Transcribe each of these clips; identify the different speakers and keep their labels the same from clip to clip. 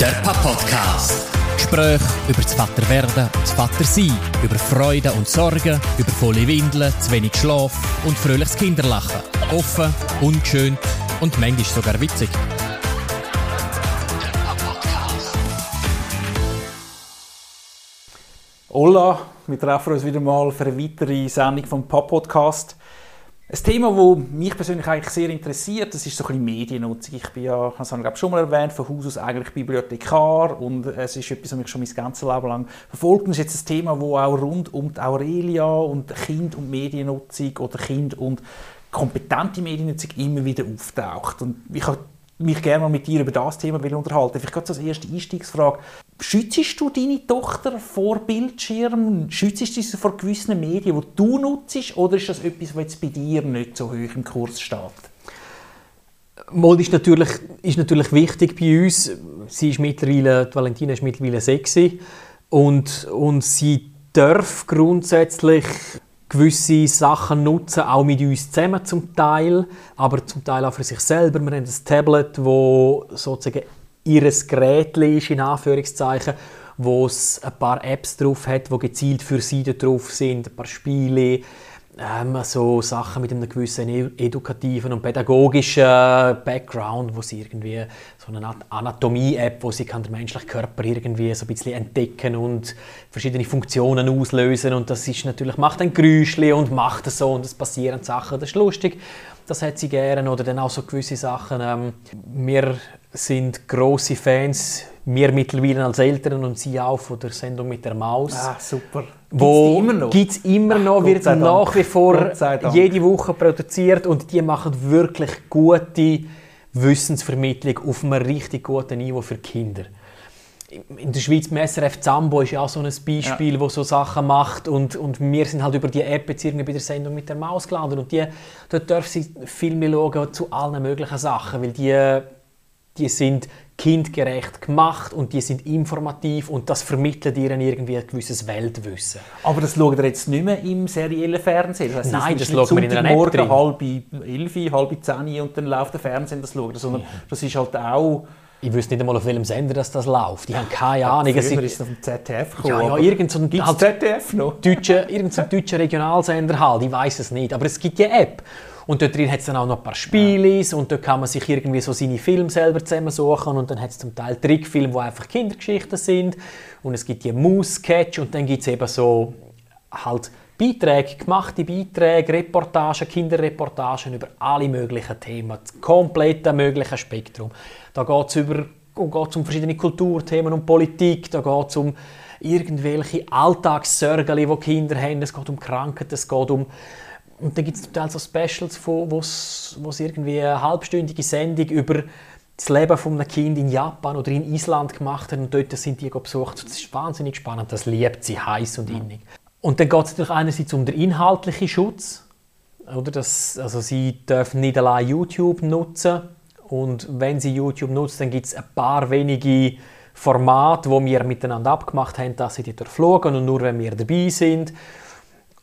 Speaker 1: Der Papa-Podcast. Gespräche über das Vaterwerden und das Vatersein, über Freude und Sorgen, über volle Windeln, zu wenig Schlaf und fröhliches Kinderlachen. Offen, ungeschönt und manchmal sogar witzig.
Speaker 2: Hola, wir treffen uns wieder mal für eine weitere Sendung vom Pop-Podcast. Ein Thema, das mich persönlich eigentlich sehr interessiert, das ist so ein bisschen Mediennutzung. Ich bin ja, das habe ich glaube schon mal erwähnt, von Haus aus eigentlich Bibliothekar und es ist etwas, was mich schon mein ganzes Leben lang verfolgt. Und es ist jetzt ein Thema, das auch rund um die Aurelia und Kind und Mediennutzung oder Kind und kompetente Mediennutzung immer wieder auftaucht. Und ich habe mich gerne mal mit dir über das Thema unterhalten. Vielleicht gerade als erste Einstiegsfrage. Schützt du deine Tochter vor Bildschirmen? Schützt du sie vor gewissen Medien, die du nutzt? Oder ist das etwas, was jetzt bei dir nicht so hoch im Kurs steht?
Speaker 3: Mod ist natürlich, ist natürlich wichtig bei uns. Sie ist mittlerweile, die Valentina ist mittlerweile sexy und, und sie darf grundsätzlich gewisse Sachen nutzen, auch mit uns zusammen zum Teil, aber zum Teil auch für sich selber. Wir haben ein Tablet, wo sozusagen ihres Gerät ist, in Anführungszeichen, wo es ein paar Apps drauf hat, die gezielt für sie drauf sind, ein paar Spiele, ähm, so Sachen mit einem gewissen e-, edukativen und pädagogischen Background, wo sie irgendwie so eine Anatomie-App, wo sie kann den menschlichen Körper irgendwie so ein bisschen entdecken und verschiedene Funktionen auslösen. Und das ist natürlich macht ein Geräuschli und macht es so und es passieren Sachen, das ist lustig, das hat sie gerne. Oder dann auch so gewisse Sachen. Ähm, wir sind große Fans wir mittlerweile als Eltern und Sie auch von der Sendung mit der Maus.
Speaker 2: Ah, super.
Speaker 3: Wo gibt es immer noch, wird nach wie vor jede Woche produziert und die machen wirklich gute Wissensvermittlung auf einem richtig guten Niveau für Kinder. In der Schweiz, SRF Zambo ist ja auch so ein Beispiel, ja. wo so Sachen macht und, und wir sind halt über die App jetzt irgendwie bei der Sendung mit der Maus gelandet und die, dort dürfen sie Filme schauen zu allen möglichen Sachen, weil die, die sind kindgerecht gemacht und die sind informativ und das vermittelt ihnen irgendwie ein gewisses Weltwissen.
Speaker 2: Aber das schaut ihr jetzt nicht mehr im seriellen Fernsehen?
Speaker 3: Das heißt, Nein, das, das schaut man in einer App
Speaker 2: morgen halb elf, halb zehn und dann läuft der Fernsehen das schaut, sondern ja. das ist halt auch
Speaker 3: ich wüsste nicht einmal, auf welchem Sender das, das läuft. Die haben keine Ahnung.
Speaker 2: Ja, früher ist es auf dem ZDF gekommen.
Speaker 3: Ja, ja, irgend so ein,
Speaker 2: halt, ZDF noch?
Speaker 3: Deutscher, irgend so ein deutscher Regionalsender halt, ich weiß es nicht. Aber es gibt die App. Und dort drin hat es dann auch noch ein paar Spiele und dort kann man sich irgendwie so seine Filme selber zusammensuchen und dann hat es zum Teil Trickfilme, wo einfach Kindergeschichten sind und es gibt die Moose-Sketch und dann gibt es eben so halt Beiträge, gemachte Beiträge, Reportagen, Kinderreportagen über alle möglichen Themen, das komplette mögliche Spektrum. Da geht es über geht's um verschiedene Kulturthemen und Politik, da geht es um irgendwelche Alltagssorgen, die Kinder haben, es geht um Krankheiten, es geht um und dann gibt es total so Specials, wo es irgendwie eine halbstündige Sendung über das Leben von einem Kind in Japan oder in Island gemacht haben und dort sind die besucht. Das ist wahnsinnig spannend, das liebt sie heiß und innig. Und dann geht es natürlich einerseits um den inhaltlichen Schutz. Oder das, also sie dürfen nicht allein YouTube nutzen und wenn sie YouTube nutzen, dann gibt es ein paar wenige Formate, wo wir miteinander abgemacht haben, dass sie die durchflogen und nur wenn wir dabei sind.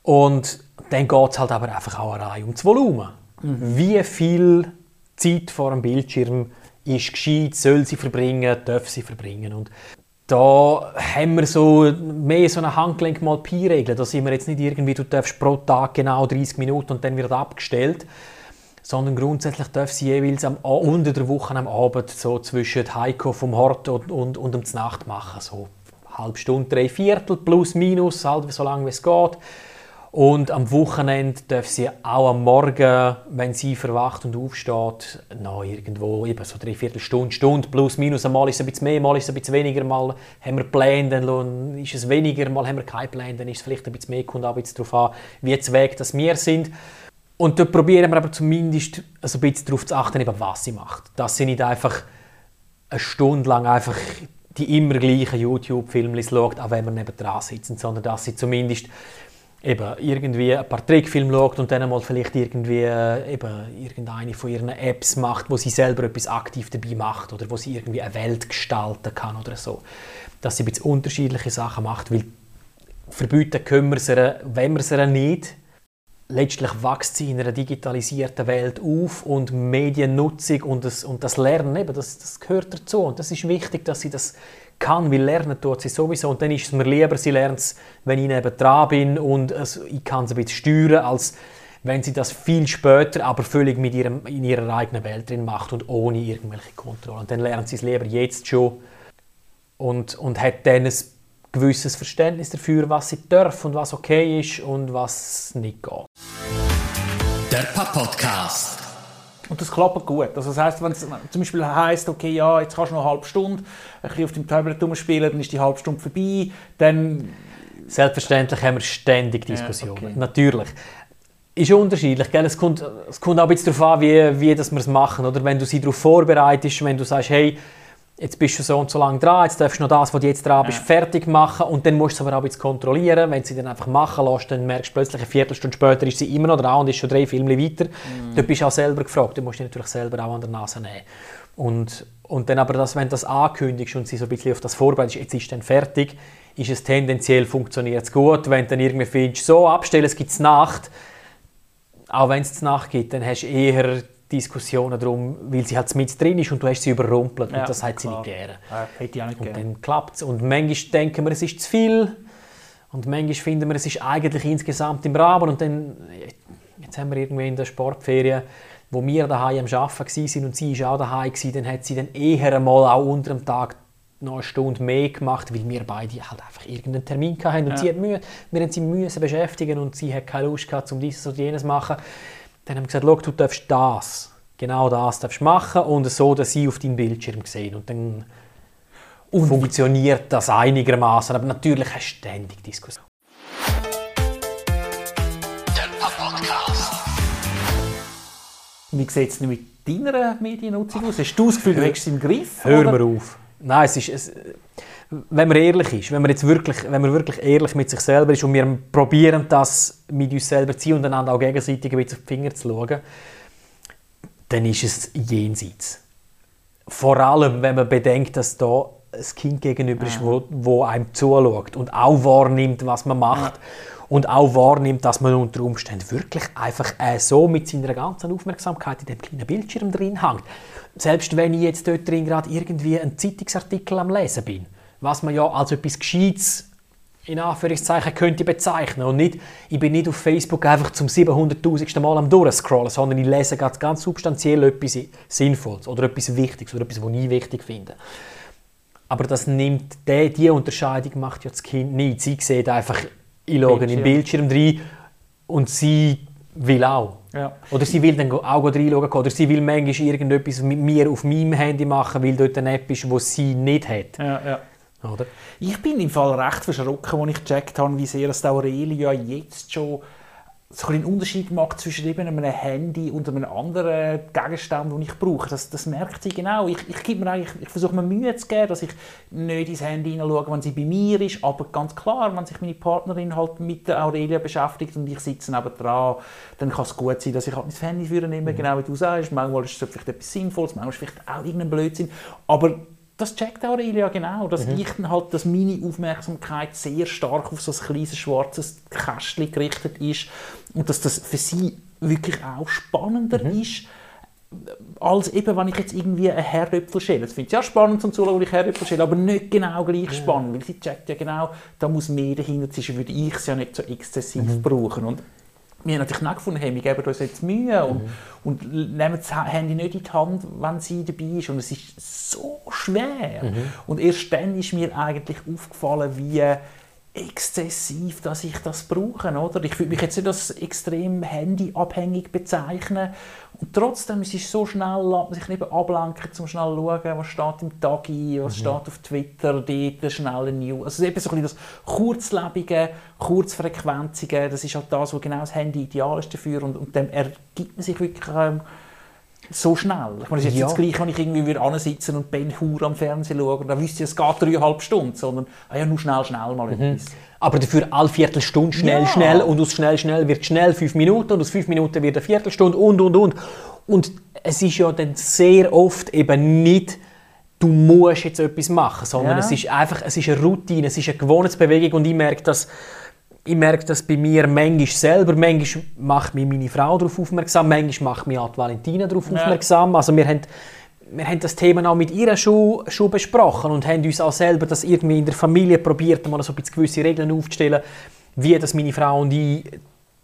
Speaker 3: Und dann geht es halt aber einfach auch rein um das Volumen. Mhm. Wie viel Zeit vor dem Bildschirm ist gescheit, soll sie verbringen, darf sie verbringen. Und da haben wir so mehr so eine Handgelenk mal Pi-Regel. Da sind wir jetzt nicht irgendwie, du darfst pro Tag genau 30 Minuten und dann wird abgestellt. Sondern grundsätzlich darf sie jeweils am, unter der Woche am Abend so zwischen Heiko vom Hort und, und, und um die Nacht machen. So halbe Stunde, drei Viertel, plus, minus, halt so lange wie es geht. Und am Wochenende darf sie auch am Morgen, wenn sie verwacht und aufsteht, noch irgendwo eben so dreiviertel Stunde, Stunde plus minus. Mal ist es ein bisschen mehr, mal ist es ein bisschen weniger. Mal haben wir Pläne, dann ist es weniger. Mal haben wir keine Pläne, dann ist es vielleicht ein bisschen mehr. Kommt auch ein bisschen darauf an, wie zu Weg dass wir sind. Und dort probieren wir aber zumindest also ein bisschen darauf zu achten, eben, was sie macht. Dass sie nicht einfach eine Stunde lang einfach die immer gleichen YouTube-Filme schaut, auch wenn wir neben dran sitzen, sondern dass sie zumindest eben irgendwie ein paar Trickfilme schaut und dann mal vielleicht irgendwie äh, eben irgendeine von ihren Apps macht, wo sie selber etwas aktiv dabei macht oder wo sie irgendwie eine Welt gestalten kann oder so. Dass sie ein bisschen unterschiedliche Sachen macht, weil verbieten können wir sie, wenn wir sie nicht. Letztlich wächst sie in einer digitalisierten Welt auf und Mediennutzung und das, und das Lernen, eben, das, das gehört dazu. Und das ist wichtig, dass sie das kann, weil lernen tut sie sowieso. Und dann ist es mir lieber, sie lernt es, wenn ich neben dran bin und es, ich kann es ein bisschen steuern, als wenn sie das viel später, aber völlig mit ihrem, in ihrer eigenen Welt drin macht und ohne irgendwelche Kontrolle. Und dann lernt sie es lieber jetzt schon und, und hat dann ein gewisses Verständnis dafür, was sie darf und was okay ist und was nicht geht.
Speaker 1: Der Pap-Podcast.
Speaker 2: Und das klappt gut. Also das heisst, wenn es zum Beispiel heisst, okay, ja, jetzt kannst du noch eine halbe Stunde ein bisschen auf dem Tablet rumspielen, dann ist die halbe Stunde vorbei, dann...
Speaker 3: Selbstverständlich haben wir ständig Diskussionen.
Speaker 2: Ja, okay.
Speaker 3: Natürlich. Ist unterschiedlich, gell? Es, kommt, es kommt auch ein bisschen darauf an, wie, wie das wir es machen. Oder wenn du sie darauf vorbereitest, wenn du sagst, hey, jetzt bist du so und so lange dran, jetzt darfst du noch das, was du jetzt dran bist,
Speaker 2: Ja.
Speaker 3: fertig machen und dann musst du es aber auch ein bisschen kontrollieren. Wenn du sie dann einfach machen lässt, dann merkst du plötzlich, eine Viertelstunde später ist sie immer noch dran und ist schon drei Filme weiter.
Speaker 2: Mhm.
Speaker 3: Du bist auch selber gefragt, du musst dich natürlich selber auch an der Nase nehmen. Und, und dann aber, das, wenn du das ankündigst und sie so ein bisschen auf das vorbereitest, jetzt ist dann fertig, ist es tendenziell funktioniert es gut. Wenn du dann irgendwie findest, so abstellen, es gibt Nacht, auch wenn es Nacht gibt, dann hast du eher Diskussionen darum, weil sie halt mit drin ist und du hast sie überrumpelt
Speaker 2: Ja,
Speaker 3: und das hat sie
Speaker 2: klar.
Speaker 3: nicht gerne.
Speaker 2: Ja, hätte ich auch nicht
Speaker 3: Und
Speaker 2: gerne.
Speaker 3: dann klappt es. Und manchmal denken wir, es ist zu viel. Und manchmal finden wir, es ist eigentlich insgesamt im Rahmen. Und dann, jetzt haben wir irgendwie in der Sportferien, wo wir daheim am Arbeiten waren und sie war auch daheim, dann hat sie dann eher einmal auch unter dem Tag noch eine Stunde mehr gemacht, weil wir beide halt einfach irgendeinen Termin hatten. Und
Speaker 2: Ja.
Speaker 3: sie hat Mühe, wir haben sie müssen beschäftigen und sie hat keine Lust gehabt, um dieses oder jenes zu machen. Dann haben wir gesagt, «Schau, du darfst das, genau das darfst machen und so, dass sie auf deinem Bildschirm sehen. Und dann funktioniert das einigermaßen, aber natürlich hast du ständig
Speaker 1: Pap-Podcast.
Speaker 2: Wie sieht es mit deiner Mediennutzung aus? Hast du das Gefühl, du es im Griff?
Speaker 3: Hör mir auf. Nein, es ist, es, wenn man ehrlich ist, wenn man jetzt wirklich, wenn man wirklich ehrlich mit sich selber ist und wir probieren das mit uns selber zu und einander auch gegenseitig ein bisschen auf die Finger zu schauen, dann ist es jenseits. Vor allem, wenn man bedenkt, dass da ein Kind gegenüber ist, wo, wo einem zuschaut und auch wahrnimmt, was man macht. Und auch wahrnimmt, dass man unter Umständen wirklich einfach äh, so mit seiner ganzen Aufmerksamkeit in dem kleinen Bildschirm drin hängt. Selbst wenn ich jetzt dort drin gerade irgendwie einen Zeitungsartikel am Lesen bin, was man ja als etwas Gescheites in Anführungszeichen könnte bezeichnen und nicht, ich bin nicht auf Facebook einfach zum 700'000. Mal am durchscrollen, sondern ich lese ganz, ganz substanziell etwas Sinnvolles oder etwas Wichtiges oder etwas, was ich wichtig finde. Aber das nimmt, die, die Unterscheidung macht ja das Kind nicht. Sie sieht einfach, ich schaue in den Bildschirm rein und sie will auch.
Speaker 2: Ja.
Speaker 3: Oder sie will dann auch reinschauen oder sie will manchmal irgendetwas mit mir auf meinem Handy machen, weil dort eine App ist, die sie nicht hat.
Speaker 2: Ja, ja.
Speaker 3: Oder?
Speaker 2: Ich bin im Fall recht verschrocken, als ich gecheckt habe, wie sehr das Aurelia jetzt schon so einen Unterschied macht zwischen eben einem Handy und einem anderen Gegenstand, den ich brauche. Das, das merkt sie genau. Ich, ich, gebe mir eigentlich, ich versuche mir Mühe zu geben, dass ich nicht ins Handy hineinschaue, wenn sie bei mir ist. Aber ganz klar, wenn sich meine Partnerin halt mit der Aurelia beschäftigt und ich sitze dran, dann kann es gut sein, dass ich halt mein Handy für nehme, genau wie du sagst. Manchmal ist es vielleicht etwas Sinnvolles, manchmal ist es vielleicht auch irgendein Blödsinn. Aber das checkt Aurelia genau, dass ich dann halt, dass meine Aufmerksamkeit sehr stark auf so ein kleines schwarzes Kästchen gerichtet ist und dass das für sie wirklich auch spannender ist, als eben, wenn ich jetzt irgendwie einen Herdöpfel schäle. Das finde ich ja spannend zum Zuschauen, wenn ich Herdöpfel schäle, aber nicht genau gleich spannend, weil sie checkt ja genau, da muss mehr dahinter sein, würde ich es ja nicht so exzessiv brauchen. Und wir haben natürlich auch gefunden, hey, wir geben uns jetzt Mühe und, und nehmen das Handy nicht in die Hand, wenn sie dabei ist. Und es ist so schwer. Und erst dann ist mir eigentlich aufgefallen, wie exzessiv, dass ich das brauche. Oder? Ich würde mich jetzt nicht als extrem handyabhängig bezeichnen. Und trotzdem es ist so schnell, lässt man sich nicht ablenken, zum schnell schauen, was steht im Tagi, was steht auf Twitter, dort schnelle News. Also eben so ein bisschen das Kurzlebige, Kurzfrequenzige, das ist halt das, wo genau das Handy ideal ist dafür. Und, und dem ergibt man sich wirklich ähm, so schnell. Ich meine, es ist jetzt
Speaker 3: Ja.
Speaker 2: das Gleiche, wenn ich irgendwie würde ansitzen und Ben Hur am Fernsehen schaue, dann wüsste ich, es geht dreieinhalb Stunden, sondern ah ja, nur schnell, schnell mal etwas.
Speaker 3: Aber dafür alle Viertelstunde schnell,
Speaker 2: Ja.
Speaker 3: schnell und aus schnell, schnell wird schnell fünf Minuten und aus fünf Minuten wird eine Viertelstunde und, und, und. Und es ist ja dann sehr oft eben nicht, du musst jetzt etwas machen, sondern
Speaker 2: Ja.
Speaker 3: es ist einfach, es ist eine Routine, es ist eine Gewohnheitsbewegung und ich merke, dass ich merke das bei mir manchmal selber. Manchmal macht mich meine Frau darauf aufmerksam, manchmal macht mich auch die Valentina darauf
Speaker 2: Ja.
Speaker 3: aufmerksam. Also wir haben, wir haben das Thema auch mit ihr schon, schon besprochen und haben uns auch selber das irgendwie in der Familie probiert, mal so ein bisschen gewisse Regeln aufzustellen, wie das meine Frau und ich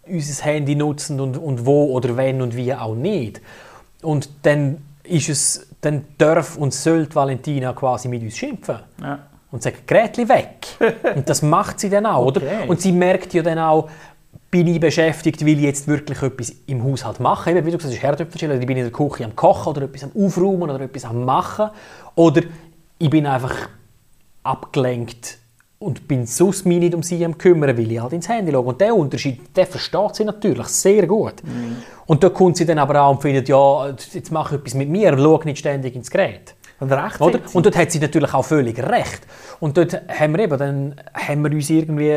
Speaker 3: unser Handy nutzen und, und wo oder wenn und wie auch nicht. Und dann ist es, dann darf und soll die Valentina quasi mit uns schimpfen
Speaker 2: Ja.
Speaker 3: Und sagt, Grätli weg. und das macht sie dann auch, oder?
Speaker 2: Okay.
Speaker 3: Und sie merkt ja dann auch, bin ich beschäftigt, will ich jetzt wirklich etwas im Haushalt machen? Eben, wie du gesagt hast, Herdöpfel schälen, oder ich bin in der Küche am Kochen oder etwas am Aufräumen oder etwas am Machen. Oder ich bin einfach abgelenkt und bin sonst mich nicht um sie am kümmern, weil ich halt ins Handy schaue. Und der Unterschied, der versteht sie natürlich sehr gut. Und da kommt sie dann aber auch und findet, ja, jetzt mach etwas mit mir, schau nicht ständig ins Gerät.
Speaker 2: Und recht
Speaker 3: Oder?
Speaker 2: hat sie.
Speaker 3: Und dort hat sie natürlich auch völlig recht. Und dort haben wir eben, dann haben wir uns irgendwie,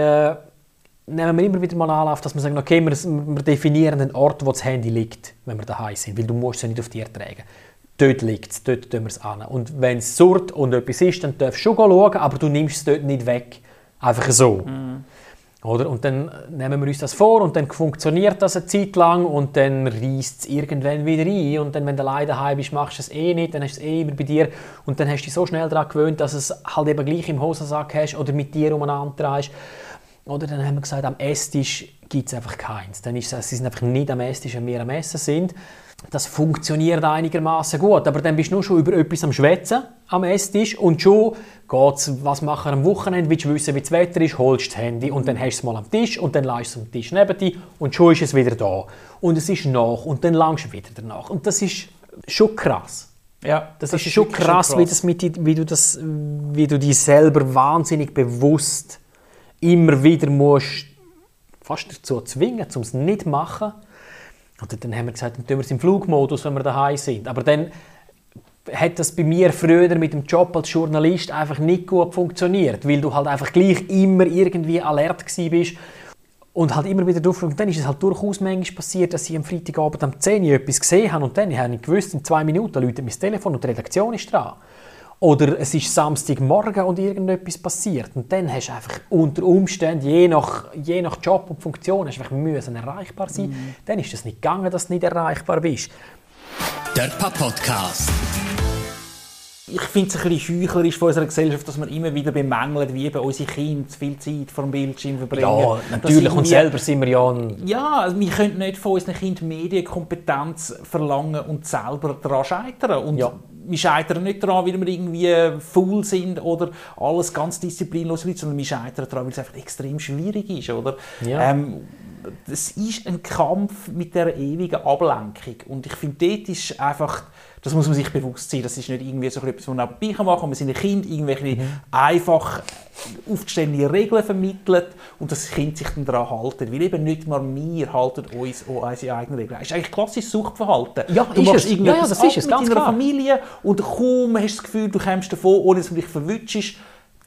Speaker 3: nehmen wir immer wieder mal Anlauf, dass wir sagen, okay, wir, wir definieren den Ort, wo das Handy liegt, wenn wir daheim sind, weil du musst es ja nicht auf dir tragen. Dort liegt es, dort tun wir es an. Und wenn es surrt und etwas ist, dann darfst du schon schauen, aber du nimmst es dort nicht weg. Einfach so. Oder? Und dann nehmen wir uns das vor und dann funktioniert das eine Zeit lang und dann reißt es irgendwann wieder ein. Und dann, wenn du alleine daheim bist, machst du es eh nicht, dann hast du es eh immer bei dir. Und dann hast du dich so schnell daran gewöhnt, dass es halt eben gleich im Hosensack hast oder mit dir umeinander drehst. Oder dann haben wir gesagt, am Esstisch gibt es einfach keins. Dann ist es, sie sind einfach nicht am Esstisch, wenn wir am Essen sind. Das funktioniert einigermaßen gut, aber dann bist du nur schon über etwas am Schwätzen am Esstisch und schon geht's, was machen wir am Wochenende, willst du wissen, wie das Wetter ist, holst das Handy und dann hast du es mal am Tisch und dann leist du es am Tisch neben dir und schon ist es wieder da. Und es ist nach und dann langst du wieder danach. Und das ist schon krass.
Speaker 2: Ja,
Speaker 3: Das, ist schon
Speaker 2: wirklich
Speaker 3: krass, Wie, das mit, wie, du das, wie du dich selber wahnsinnig bewusst immer wieder musst fast dazu zwingen, um es nicht zu machen. Und dann haben wir gesagt, dann tun wir es im Flugmodus, wenn wir daheim sind. Aber dann hat das bei mir früher mit dem Job als Journalist einfach nicht gut funktioniert, weil du halt einfach gleich immer irgendwie alert bist und halt immer wieder drauf. Und dann ist es halt durchaus manchmal passiert, dass ich am Freitagabend um 10 Uhr etwas gesehen habe und dann habe ich gewusst, in zwei Minuten läutet mein Telefon und die Redaktion ist dran. Oder es ist Samstagmorgen und irgendetwas passiert. Und dann hast du einfach unter Umständen, je nach, je nach Job und Funktion, hast du einfach müssen erreichbar sein. Dann ist es nicht gegangen, dass du nicht erreichbar bist.
Speaker 1: Der Podcast.
Speaker 2: Ich finde es ein bisschen heuchlerisch von unserer Gesellschaft, dass wir immer wieder bemängeln, wie eben unsere Kinder viel Zeit vor dem Bildschirm verbringen.
Speaker 3: Ja, natürlich. Und selber sind wir ja ein
Speaker 2: Ja, also wir können nicht von unseren Kindern Medienkompetenz verlangen und selber daran scheitern. Und
Speaker 3: Ja.
Speaker 2: wir scheitern nicht daran, weil wir irgendwie faul sind oder alles ganz disziplinlos sind, sondern wir scheitern daran, weil es einfach extrem schwierig ist. Oder?
Speaker 3: Ja.
Speaker 2: Ähm, das ist ein Kampf mit der ewigen Ablenkung. Und ich finde, dort ist einfach, das muss man sich bewusst sein, das ist nicht irgendwie so etwas, was man nebenbei machen kann. Wir sind ein Kind irgendwelche einfach aufgestellte Regeln vermittelt und das Kind sich dann daran halten. Weil eben nicht mal wir halten uns an unsere eigenen Regeln. Das ist eigentlich klassisches Suchtverhalten.
Speaker 3: Ja,
Speaker 2: du machst
Speaker 3: es.
Speaker 2: irgendetwas
Speaker 3: Ja, ja, das ist es,
Speaker 2: mit deiner
Speaker 3: klar.
Speaker 2: Familie und kaum hast du das Gefühl, du kommst davon, ohne dass du dich verwutschst,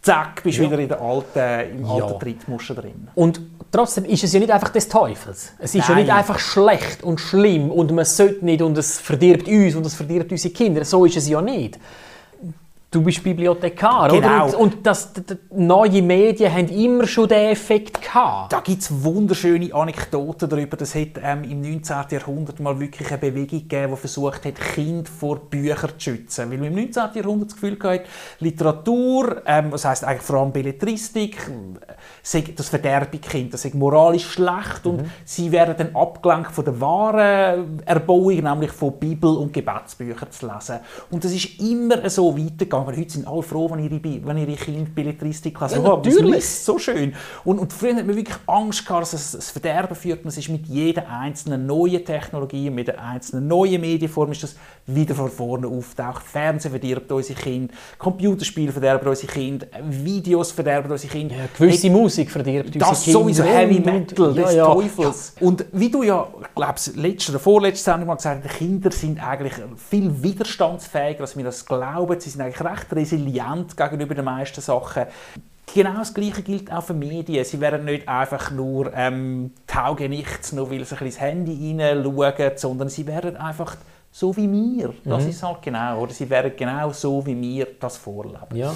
Speaker 2: zack, bist du
Speaker 3: Ja.
Speaker 2: wieder in der alten, im
Speaker 3: Ja.
Speaker 2: alten Trittmuster drin.
Speaker 3: Und trotzdem ist es ja nicht einfach des Teufels. Es ist ja
Speaker 2: Nein.
Speaker 3: nicht einfach schlecht und schlimm und man sollte nicht und es verdirbt uns und es verdirbt unsere Kinder. So ist es ja nicht. Du bist Bibliothekar,
Speaker 2: Genau.
Speaker 3: oder? Und, und das, d- d- neue Medien haben immer schon den Effekt gehabt.
Speaker 2: Da gibt es wunderschöne Anekdoten darüber. Das hat ähm, im 19. Jahrhundert mal wirklich eine Bewegung gegeben, die versucht hat, Kinder vor Büchern zu schützen. Weil man im 19. Jahrhundert das Gefühl hatte, Literatur, ähm, was heißt eigentlich vor allem Belletristik, äh, sei das verderbe Kind, das sei moralisch schlecht und sie werden dann abgelenkt von der wahren Erbauung, nämlich von Bibel und Gebetsbüchern zu lesen. Und das ist immer so weitergegangen. Heute sind alle froh, wenn ihre, wenn ihre Kinder Belletristik lesen.
Speaker 3: Ja,
Speaker 2: Oh, das
Speaker 3: natürlich.
Speaker 2: liest so schön. Und, und früher hat man wirklich Angst gehabt, dass es das Verderben führt. Und es ist mit jeder einzelnen neuen Technologie, mit der einzelnen neuen Medienform ist das wieder von vorne auftaucht. Fernsehen verdirbt unsere Kinder, Computerspiele verderben unsere Kinder, Videos verderben unsere Kinder.
Speaker 3: Ja, gewisse Musik verdirbt
Speaker 2: Das sowieso Heavy Metal
Speaker 3: ja,
Speaker 2: des
Speaker 3: ja.
Speaker 2: Teufels. Und wie du ja, glaube ich, letzte oder vorletzte Sendung mal gesagt hast, die Kinder sind eigentlich viel widerstandsfähiger, als wir das glauben. Sie sind eigentlich recht resilient gegenüber den meisten Sachen. Genau das Gleiche gilt auch für Medien. Sie werden nicht einfach nur ähm, taugen nichts, nur weil sie ein bisschen ins Handy hineinschauen, sondern sie werden einfach so wie wir. Das
Speaker 3: Mhm.
Speaker 2: ist halt genau. Oder sie werden genau so wie wir das vorleben.
Speaker 3: Ja.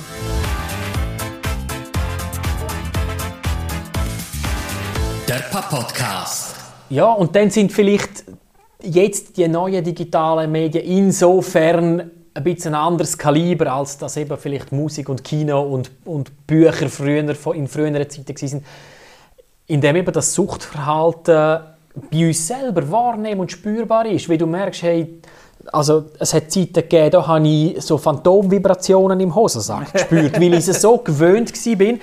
Speaker 1: Der Papa-Podcast.
Speaker 3: Ja, und dann sind vielleicht jetzt die neuen digitalen Medien insofern ein bisschen ein anderes Kaliber, als das eben vielleicht Musik und Kino und, und Bücher früher, in früheren Zeiten waren. Indem eben das Suchtverhalten bei uns selber wahrnehmen und spürbar ist. Wie du merkst, hey, also es hat Zeiten gegeben, da habe ich so Phantomvibrationen im Hosensack gespürt, weil ich es so gewöhnt war.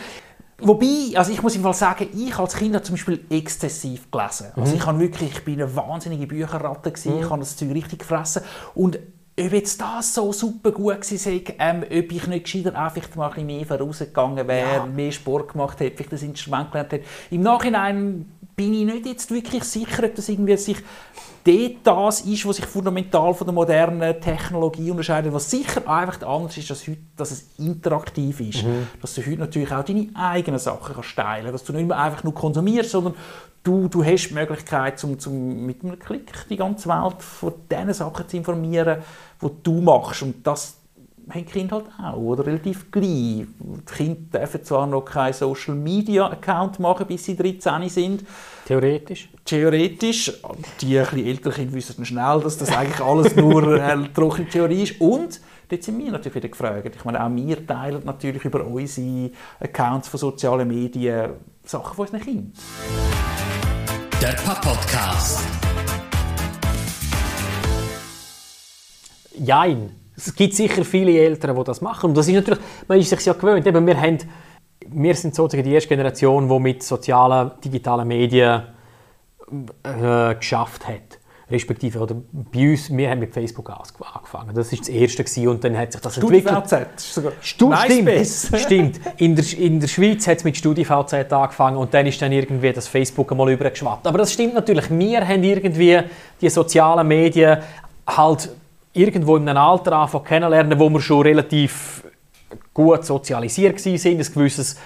Speaker 2: Wobei, also ich muss im Fall sagen, ich als Kind habe zum Beispiel exzessiv gelesen. Also ich, habe wirklich, ich bin eine wahnsinnige Bücherratte, gewesen, ich habe das Zeug richtig gefressen. Und ob jetzt das so super gut war, ähm, ob ich nicht gescheiter einfach mal ein bisschen mehr vorausgegangen wäre,
Speaker 3: Ja.
Speaker 2: mehr Sport gemacht hätte, vielleicht das Instrument gelernt hätte. Im Nachhinein bin ich nicht jetzt wirklich sicher, ob das irgendwie sich dort das ist, was sich fundamental von der modernen Technologie unterscheidet. Was sicher einfach anders ist, dass, heute, dass es interaktiv ist. Dass du heute natürlich auch deine eigenen Sachen kannst teilen Dass du nicht mehr einfach nur konsumierst, sondern du, du hast die Möglichkeit, zum, zum, mit einem Klick die ganze Welt von den Sachen zu informieren, die du machst. Und das haben die Kinder halt auch, oder? Relativ gleich. Die Kinder dürfen zwar noch keinen Social Media Account machen, bis sie 13 sind.
Speaker 3: Theoretisch.
Speaker 2: Theoretisch. Die bisschen älteren Kinder wissen dann schnell, dass das eigentlich alles nur äh, trockene Theorie ist. Und dort sind wir natürlich wieder gefragt. Ich meine, auch wir teilen natürlich über unsere Accounts von sozialen Medien Sachen von unseren Kindern.
Speaker 1: Der Papa-Podcast.
Speaker 3: Jein. Es gibt sicher viele Eltern, die das machen. Und das ist natürlich, man ist sich ja gewöhnt. Eben, wir, haben, wir sind sozusagen die erste Generation, die mit sozialen, digitalen Medien äh, geschafft hat. Respektive, oder bei uns, wir haben mit Facebook ange- angefangen. Das war das Erste gewesen, und dann hat sich das entwickelt.
Speaker 2: StudiVZ.
Speaker 3: Stu
Speaker 2: MySpace.
Speaker 3: stimmt, stimmt. In der, in der Schweiz hat es mit StudiVZ angefangen und dann ist dann irgendwie das Facebook einmal übergeschwappt. Aber das stimmt natürlich. Wir haben irgendwie die sozialen Medien halt irgendwo in einem Alter angefangen kennenlernen, wo wir schon relativ gut sozialisiert waren, ein gewisses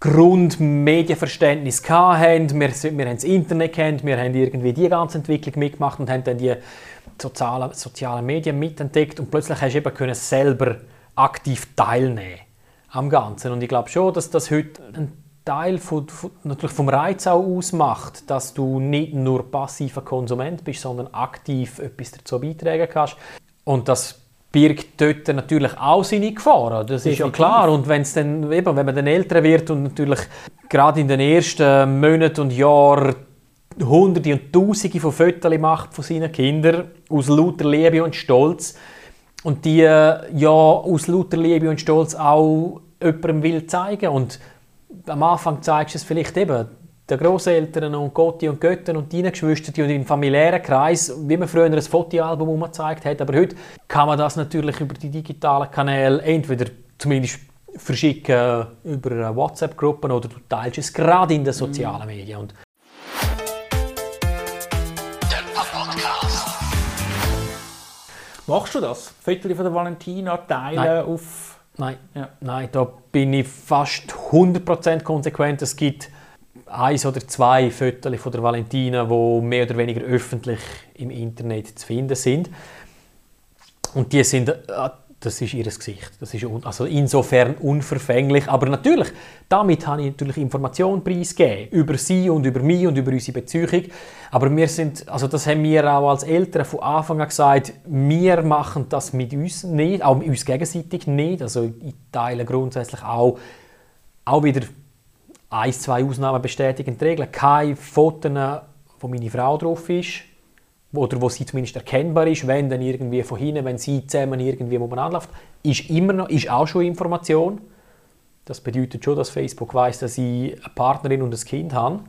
Speaker 3: Grundmedienverständnis hatten. Wir, wir haben das Internet kennt, wir haben irgendwie die ganze Entwicklung mitgemacht und haben dann die sozialen, sozialen Medien mitentdeckt und plötzlich hast du eben können selber aktiv teilnehmen am Ganzen. Und ich glaube schon, dass das heute ein Teil von, von, natürlich vom Reiz auch ausmacht, dass du nicht nur passiver Konsument bist, sondern aktiv etwas dazu beitragen kannst. Und das birgt dort natürlich auch seine Gefahren. Das ist ja
Speaker 2: Definitiv.
Speaker 3: klar. Und wenn's dann, eben, wenn man dann älter wird und natürlich gerade in den ersten Monaten und Jahren Hunderte und Tausende von Fotos macht von seinen Kindern aus lauter Liebe und Stolz und die äh, ja aus lauter Liebe und Stolz auch jemandem will zeigen und am Anfang zeigst du es vielleicht eben den Großeltern und Gotti und Götten und deinen Geschwistern und im familiären Kreis, wie man früher ein Fotoalbum gezeigt hat. Aber heute kann man das natürlich über die digitalen Kanäle entweder zumindest verschicken über WhatsApp-Gruppen oder du teilst es gerade in den sozialen Medien. Und.
Speaker 2: Machst du das? Fotos von der Valentina teilen
Speaker 3: Nein.
Speaker 2: auf...
Speaker 3: Nein,
Speaker 2: Ja.
Speaker 3: nein, da bin ich fast 100% konsequent. Es gibt eins oder zwei Fotos von der Valentina, die mehr oder weniger öffentlich im Internet zu finden sind. Und die sind, äh, das ist ihr Gesicht. Das ist also insofern unverfänglich. Aber natürlich, damit habe ich natürlich Informationen preisgegeben über sie und über mich und über unsere Beziehung. Aber wir sind, also das haben wir auch als Eltern von Anfang an gesagt, wir machen das mit uns nicht, auch mit uns gegenseitig nicht. Also ich teile grundsätzlich auch, auch wieder ein, zwei Ausnahmen bestätigen die Regeln. Keine Fotos, wo meine Frau drauf ist oder wo sie zumindest erkennbar ist, wenn dann irgendwie von hinten, wenn sie zusammen irgendwie umeinander läuft, ist immer noch, ist auch schon Information. Das bedeutet schon, dass Facebook weiß, dass ich eine Partnerin und ein Kind habe.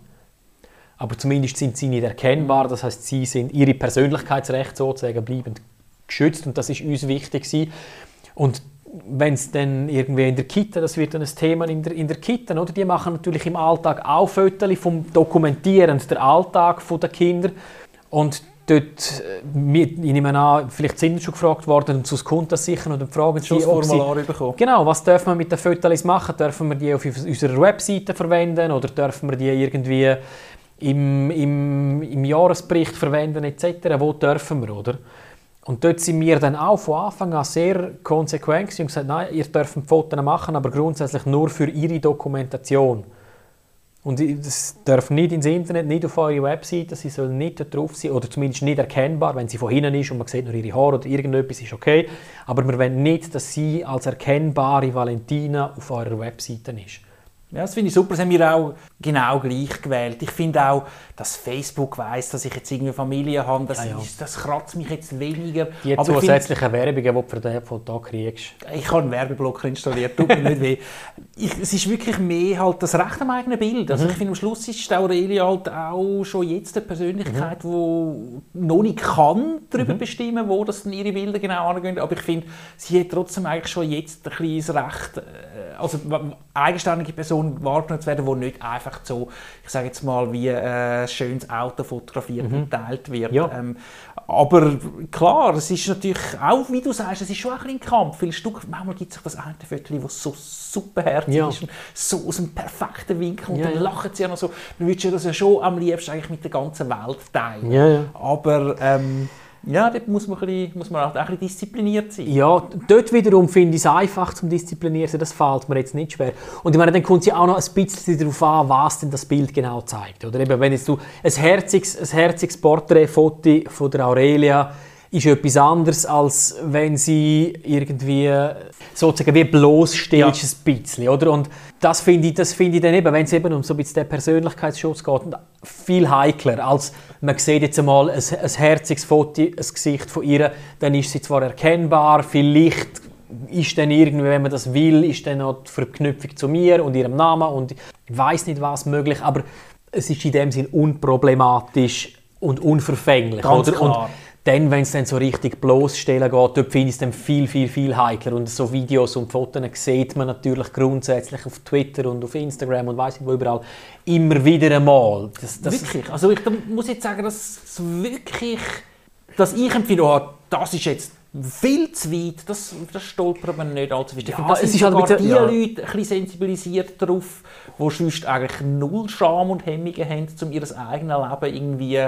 Speaker 3: Aber zumindest sind sie nicht erkennbar. Das heißt, sie sind ihre Persönlichkeitsrechte sozusagen bleiben geschützt und das ist uns wichtig gewesen. Und wenn es dann irgendwie in der Kita, das wird dann ein Thema in der, in der Kita, oder? Die machen natürlich im Alltag auch Fotos vom Dokumentieren der Alltag der Kinder. Und dort, äh, ich nehme an, vielleicht sind sie schon gefragt worden, und sonst kommt das sicher, und dann fragen sie,
Speaker 2: das
Speaker 3: sie,
Speaker 2: bekommen.
Speaker 3: Genau, was dürfen wir mit den Fotos machen? Dürfen wir die auf unserer Webseite verwenden oder dürfen wir die irgendwie im, im, im Jahresbericht verwenden etc.? Wo dürfen wir, oder? Und dort sind wir dann auch von Anfang an sehr konsequent und gesagt, nein, ihr dürft Fotos machen, aber grundsätzlich nur für ihre Dokumentation. Und das darf nicht ins Internet, nicht auf eure Webseite, sie soll nicht da drauf sein oder zumindest nicht erkennbar. Wenn sie von hinten ist und man sieht nur ihre Haare oder irgendetwas, ist okay. Aber wir wollen nicht, dass sie als erkennbare Valentina auf eurer Webseite ist.
Speaker 2: Ja, das finde ich super. Das haben wir auch genau gleich gewählt. Ich finde auch, dass Facebook weiß, dass ich jetzt irgendwie Familie habe. Das,
Speaker 3: Ja, ja.
Speaker 2: Ist, das kratzt mich jetzt weniger.
Speaker 3: Die
Speaker 2: Aber
Speaker 3: zusätzlichen Werbungen, die du für von da kriegst.
Speaker 2: Ich habe einen Werbeblocker installiert, tut mir nicht weh. Ich, es ist wirklich mehr halt das Recht am eigenen Bild.
Speaker 3: Mhm.
Speaker 2: Also ich finde, am Schluss ist Aurelia halt auch schon jetzt eine Persönlichkeit,
Speaker 3: Mhm.
Speaker 2: die noch nicht kann darüber bestimmen, wo das ihre Bilder genau angehen. Aber ich finde, sie hat trotzdem eigentlich schon jetzt ein kleines Recht, äh, also eigenständige Person wahrgenommen zu werden, die nicht einfach so, ich sage jetzt mal, wie äh, ein schönes Auto fotografiert und geteilt wird.
Speaker 3: Mhm. Ja.
Speaker 2: Ähm, aber klar, es ist natürlich auch, wie du sagst, es ist schon ein bisschen ein Kampf. Viele Stück, manchmal gibt es auch das eine Foto, das so superherzig
Speaker 3: Ja.
Speaker 2: ist und so aus einem perfekten Winkel und
Speaker 3: Ja,
Speaker 2: dann lachen sie ja noch so. Man würde das ja schon am liebsten eigentlich mit der ganzen Welt teilen. Aber ähm, ja, dort muss man, ein bisschen, muss man auch ein bisschen diszipliniert sein.
Speaker 3: Ja, dort wiederum finde ich es einfach zum Disziplinieren, das fällt mir jetzt nicht schwer. Und ich meine, dann kommt es ja auch noch ein bisschen darauf an, was denn das Bild genau zeigt. Oder eben, wenn jetzt du ein herziges, ein herziges Porträtfoto von der Aurelia ist etwas anderes, als wenn sie irgendwie sozusagen wie bloßstellst, ein bisschen, oder? Und das finde ich, das finde ich dann eben, wenn es eben um so ein bisschen den Persönlichkeitsschutz geht, viel heikler, als man sieht jetzt einmal ein, ein herziges Foto, ein Gesicht von ihr, dann ist sie zwar erkennbar, vielleicht ist dann irgendwie, wenn man das will, ist dann noch die Verknüpfung zu mir und ihrem Namen und ich weiß nicht was möglich, aber es ist in dem Sinn unproblematisch und unverfänglich,
Speaker 2: Ganz
Speaker 3: oder?
Speaker 2: klar.
Speaker 3: Und dann, wenn es dann so richtig bloßstellen geht, dort finde ich es dann viel, viel, viel heikler. Und so Videos und Fotos sieht man natürlich grundsätzlich auf Twitter und auf Instagram und weiß nicht wo überall immer wieder einmal. Das, das,
Speaker 2: wirklich. Also ich muss jetzt sagen, dass es wirklich, dass ich empfinde, oh, das ist jetzt viel zu weit, das, das stolpert man nicht allzu. Ich
Speaker 3: Ja,
Speaker 2: das
Speaker 3: es ist halt
Speaker 2: die
Speaker 3: ja.
Speaker 2: Leute ein bisschen sensibilisiert darauf, die sonst eigentlich null Scham und Hemmungen haben, um ihr eigenes Leben irgendwie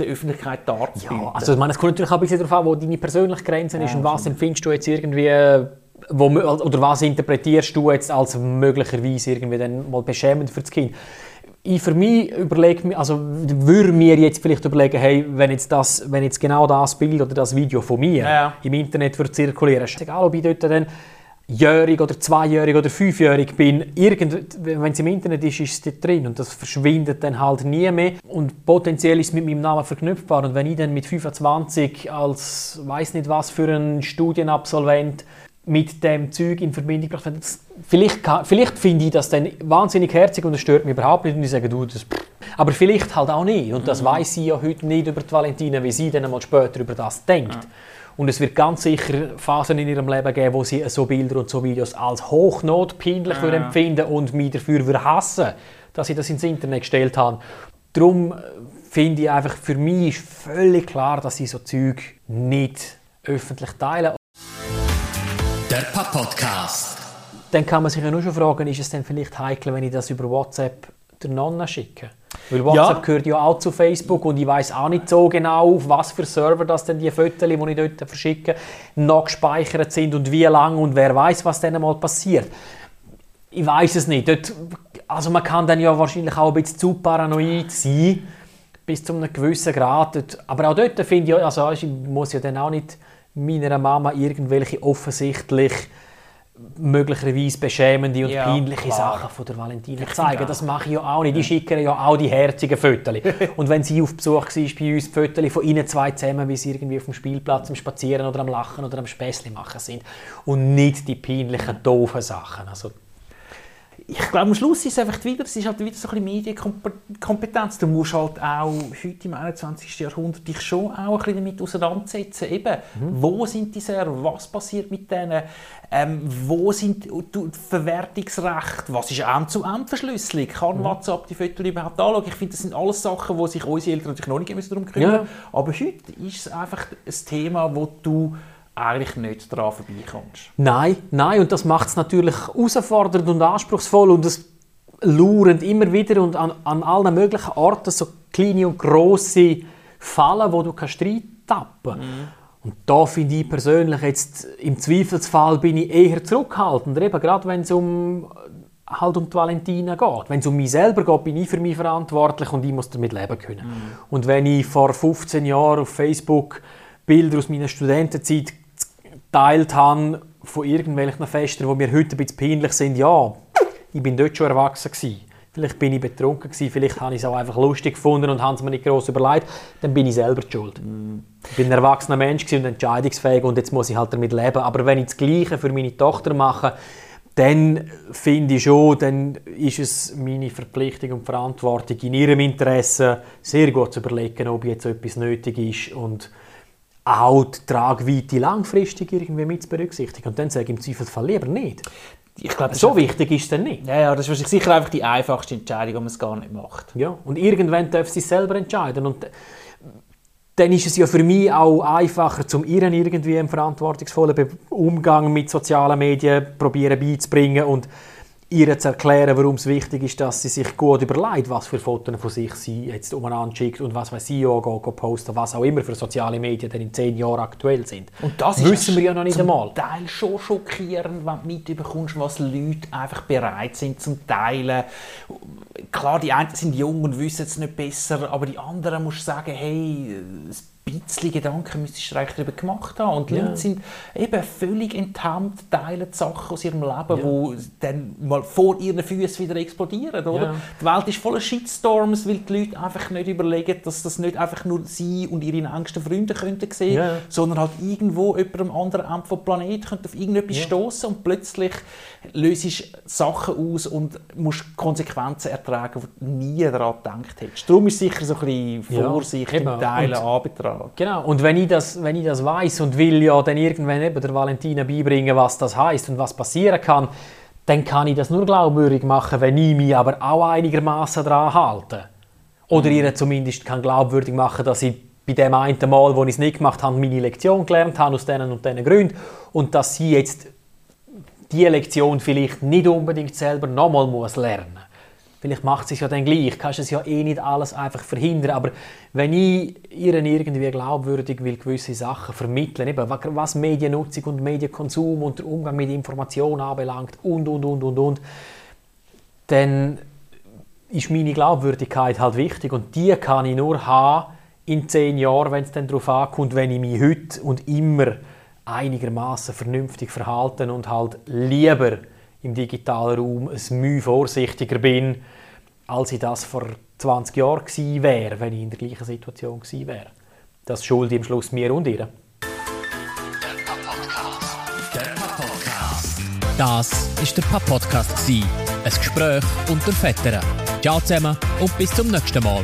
Speaker 2: der Öffentlichkeit darzubieten.
Speaker 3: Ja, also ich meine, es kommt natürlich auch ein bisschen darauf an, wo deine persönliche Grenze ist und was empfindest du jetzt irgendwie, äh, wo, oder was interpretierst du jetzt als möglicherweise irgendwie dann mal beschämend für das Kind. Ich für mich überlege mir, also würde mir jetzt vielleicht überlegen, hey, wenn jetzt, das, wenn jetzt genau das Bild oder das Video von mir
Speaker 2: Ja, ja.
Speaker 3: im Internet würde zirkulieren, ist egal, ob ich dort dann jährig oder zweijährig oder fünfjährig bin, irgend, wenn es im Internet ist, ist es dort drin und das verschwindet dann halt nie mehr und potenziell ist es mit meinem Namen verknüpfbar und wenn ich dann mit 25 als weiß nicht was für ein Studienabsolvent mit dem Zeug in Verbindung gebracht werde, vielleicht, kann- vielleicht finde ich das dann wahnsinnig herzig und es stört mich überhaupt nicht und ich sage, du, das aber vielleicht halt auch nicht und das weiß sie ja heute nicht über die Valentina, wie sie dann einmal später über das denkt. Und es wird ganz sicher Phasen in ihrem Leben geben, wo sie so Bilder und so Videos als hochnotpeinlich würde empfinden und mich dafür hassen, dass sie das ins Internet gestellt haben. Darum äh, finde ich einfach, für mich ist völlig klar, dass sie so Zeug nicht öffentlich teilen.
Speaker 1: Der Papp-Podcast.
Speaker 3: Dann kann man sich ja nur schon fragen, ist es denn vielleicht heikel, wenn ich das über WhatsApp der Nonna schicke? Weil WhatsApp
Speaker 2: Ja.
Speaker 3: gehört ja auch zu Facebook und ich weiß auch nicht so genau, auf was für Server das denn die Fotos, die ich dort verschicke, noch gespeichert sind und wie lange und wer weiß, was dann mal passiert. Ich weiß es nicht. Dort, also man kann dann ja wahrscheinlich auch ein bisschen zu paranoid sein, bis zu einem gewissen Grad. Dort, aber auch dort finde ich, also ich muss ja dann auch nicht meiner Mama irgendwelche offensichtlich möglicherweise beschämende und
Speaker 2: Ja,
Speaker 3: peinliche
Speaker 2: klar.
Speaker 3: Sachen von der Valentina zeigen. Das mache ich ja auch nicht. Ich schicke ihr ja auch die herzigen Fotos. und wenn sie auf Besuch war bei uns, die Fotos von ihnen zwei zusammen, wie sie irgendwie auf dem Spielplatz am Spazieren oder am Lachen oder am Späßli machen sind. Und nicht die peinlichen, doofen Sachen. Also,
Speaker 2: ich glaube, am Schluss ist es einfach wieder, es ist halt wieder so ein bisschen Medienkompetenz. Du musst halt auch heute im 21. Jahrhundert dich schon auch ein bisschen damit auseinandersetzen. Eben, wo sind die Server, was passiert mit denen, ähm, wo sind die Verwertungsrechte, was ist End-zu-End-Verschlüsselung, kann WhatsApp die Fotos überhaupt anschauen? Ich finde, das sind alles Sachen, wo sich unsere Eltern natürlich noch nicht müssen darum kümmern
Speaker 3: Ja.
Speaker 2: Aber heute ist es einfach ein Thema, wo du eigentlich nicht daran vorbeikommst.
Speaker 3: Nein, nein, und das macht es natürlich herausfordernd und anspruchsvoll und es lauern immer wieder und an, an allen möglichen Orten so kleine und grosse Fallen, wo du kannst reintappen Und da finde ich persönlich jetzt, im Zweifelsfall bin ich eher zurückhaltend, eben gerade wenn es um halt um die Valentina geht. Wenn es um mich selber geht, bin ich für mich verantwortlich und ich muss damit leben können. Mhm. Und wenn ich vor 15 Jahren auf Facebook Bilder aus meiner Studentenzeit geteilt habe von irgendwelchen Festen, die mir heute ein bisschen peinlich sind, ja, ich bin dort schon erwachsen gewesen. Vielleicht bin ich betrunken gewesen, vielleicht habe ich es auch einfach lustig gefunden und habe es mir nicht groß überlegt. Dann bin ich selber die schuld. Ich bin ein erwachsener Mensch und entscheidungsfähig und jetzt muss ich halt damit leben. Aber wenn ich das Gleiche für meine Tochter mache, dann finde ich schon, dann ist es meine Verpflichtung und Verantwortung in ihrem Interesse, sehr gut zu überlegen, ob jetzt etwas nötig ist und auch die Tragweite langfristig irgendwie mit zu berücksichtigen. Und dann sage ich im Zweifelsfall lieber nicht. Ich glaube, so wichtig ist es dann nicht.
Speaker 2: Ja, ja, das ist sicher einfach die einfachste Entscheidung, wenn man es gar nicht macht.
Speaker 3: Ja, und irgendwann darf sie selber entscheiden. Und dann ist es ja für mich auch einfacher, zum ihren irgendwie einen verantwortungsvollen Umgang mit sozialen Medien probieren beizubringen und ihr zu erklären, warum es wichtig ist, dass sie sich gut überlegt, was für Fotos von sich sie jetzt umeinander schickt und was weiß sie auch go posten, was auch immer für soziale Medien dann in zehn Jahren aktuell sind.
Speaker 2: Und das wissen wir ja noch nicht zum einmal. Teil schon schockierend, wenn du mitbekommst, was Leute einfach bereit sind zum Teilen. Klar, die einen sind jung und wissen es nicht besser, aber die anderen musst du sagen, hey, es bisschen Gedanken müsstest du eigentlich darüber gemacht haben. Und die ja. Leute sind eben völlig enthemmt, teilen Sachen aus ihrem Leben, ja. wo dann mal vor ihren Füßen wieder explodieren. Oder? Ja. Die Welt ist voller Shitstorms, weil die Leute einfach nicht überlegen, dass das nicht einfach nur sie und ihre engsten Freunde könnten sehen, ja. sondern halt irgendwo jemand am anderen Ende vom Planeten könnte auf irgendetwas ja. stoßen und plötzlich löst Sachen aus und musst Konsequenzen ertragen, die du nie daran gedacht hättest. Darum ist sicher so ein bisschen Vorsicht im Teilen anbetragen.
Speaker 3: Genau, und wenn ich das, wenn ich das weiß und will ja dann irgendwann eben der Valentina beibringen, was das heißt und was passieren kann, dann kann ich das nur glaubwürdig machen, wenn ich mich aber auch einigermaßen daran halte. Oder mhm. ihr zumindest kann glaubwürdig machen, dass ich bei dem einen Mal, wo ich es nicht gemacht habe, meine Lektion gelernt habe, aus diesen und diesen Gründen. Und dass sie jetzt diese Lektion vielleicht nicht unbedingt selber nochmal muss lernen Vielleicht macht sie es ja dann gleich, kannst es ja eh nicht alles einfach verhindern, aber wenn ich ihr irgendwie glaubwürdig will gewisse Sachen vermitteln, eben was Mediennutzung und Medienkonsum und der Umgang mit Informationen anbelangt und, und, und, und, und, dann ist meine Glaubwürdigkeit halt wichtig. Und die kann ich nur haben in zehn Jahren, wenn es dann darauf ankommt, wenn ich mich heute und immer einigermaßen vernünftig verhalten und halt lieber im digitalen Raum ein Mühe vorsichtiger bin, als ich das vor 20 Jahren gewesen wäre, wenn ich in der gleichen Situation gewesen wäre. Das schulde am Schluss mir und ihr.
Speaker 1: Das ist der Papp-Podcast. Ein Gespräch unter Vettern. Ciao zusammen und bis zum nächsten Mal.